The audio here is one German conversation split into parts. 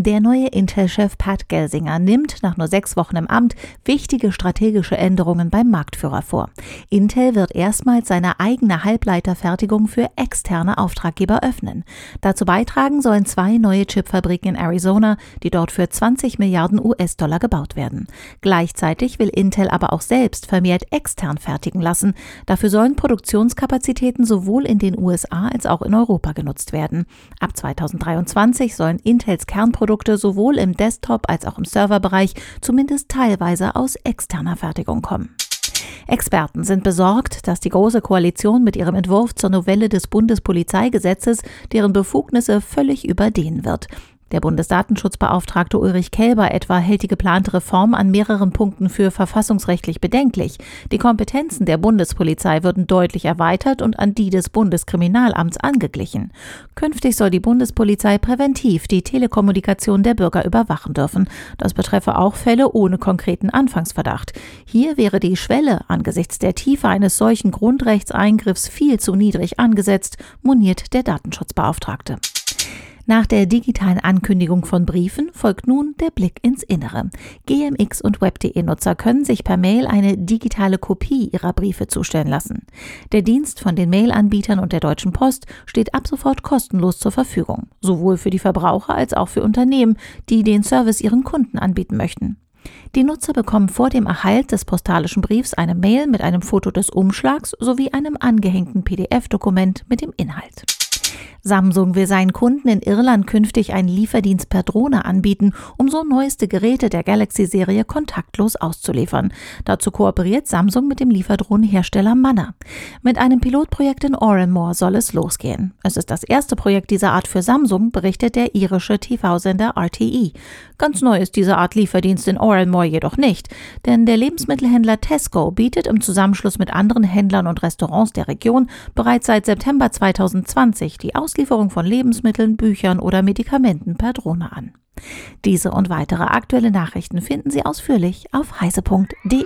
Der neue Intel-Chef Pat Gelsinger nimmt nach nur sechs Wochen im Amt wichtige strategische Änderungen beim Marktführer vor. Intel wird erstmals seine eigene Halbleiterfertigung für externe Auftraggeber öffnen. Dazu beitragen sollen zwei neue Chipfabriken in Arizona, die dort für 20 Milliarden US-Dollar gebaut werden. Gleichzeitig will Intel aber auch selbst vermehrt extern fertigen lassen. Dafür sollen Produktionskapazitäten sowohl in den USA als auch in Europa genutzt werden. Ab 2023 sollen Intels Kernprodukte sowohl im Desktop- als auch im Serverbereich zumindest teilweise aus externer Fertigung kommen. Experten sind besorgt, dass die Große Koalition mit ihrem Entwurf zur Novelle des Bundespolizeigesetzes deren Befugnisse völlig überdehnen wird. Der Bundesdatenschutzbeauftragte Ulrich Kelber etwa hält die geplante Reform an mehreren Punkten für verfassungsrechtlich bedenklich. Die Kompetenzen der Bundespolizei würden deutlich erweitert und an die des Bundeskriminalamts angeglichen. Künftig soll die Bundespolizei präventiv die Telekommunikation der Bürger überwachen dürfen. Das betreffe auch Fälle ohne konkreten Anfangsverdacht. Hier wäre die Schwelle angesichts der Tiefe eines solchen Grundrechtseingriffs viel zu niedrig angesetzt, moniert der Datenschutzbeauftragte. Nach der digitalen Ankündigung von Briefen folgt nun der Blick ins Innere. GMX und Web.de-Nutzer können sich per Mail eine digitale Kopie ihrer Briefe zustellen lassen. Der Dienst von den Mail-Anbietern und der Deutschen Post steht ab sofort kostenlos zur Verfügung, sowohl für die Verbraucher als auch für Unternehmen, die den Service ihren Kunden anbieten möchten. Die Nutzer bekommen vor dem Erhalt des postalischen Briefs eine Mail mit einem Foto des Umschlags sowie einem angehängten PDF-Dokument mit dem Inhalt. Samsung will seinen Kunden in Irland künftig einen Lieferdienst per Drohne anbieten, um so neueste Geräte der Galaxy-Serie kontaktlos auszuliefern. Dazu kooperiert Samsung mit dem Lieferdrohnenhersteller Manna. Mit einem Pilotprojekt in Oranmore soll es losgehen. Es ist das erste Projekt dieser Art für Samsung, berichtet der irische TV-Sender RTE. Ganz neu ist diese Art Lieferdienst in Oranmore jedoch nicht, denn der Lebensmittelhändler Tesco bietet im Zusammenschluss mit anderen Händlern und Restaurants der Region bereits seit September 2020 die Aus Auslieferung von Lebensmitteln, Büchern oder Medikamenten per Drohne an. Diese und weitere aktuelle Nachrichten finden Sie ausführlich auf heise.de.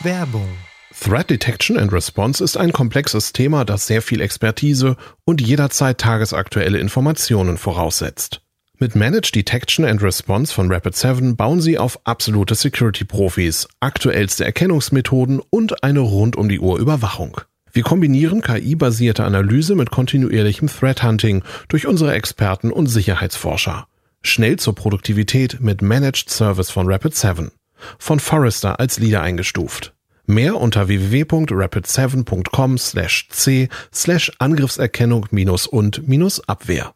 Werbung Threat Detection and Response ist ein komplexes Thema, das sehr viel Expertise und jederzeit tagesaktuelle Informationen voraussetzt. Mit Managed Detection and Response von Rapid7 bauen Sie auf absolute Security-Profis, aktuellste Erkennungsmethoden und eine rund um die Uhr Überwachung. Wir kombinieren KI-basierte Analyse mit kontinuierlichem Threat Hunting durch unsere Experten und Sicherheitsforscher. Schnell zur Produktivität mit Managed Service von Rapid7. Von Forrester als Leader eingestuft. Mehr unter www.rapid7.com/c/angriffserkennung- und-abwehr.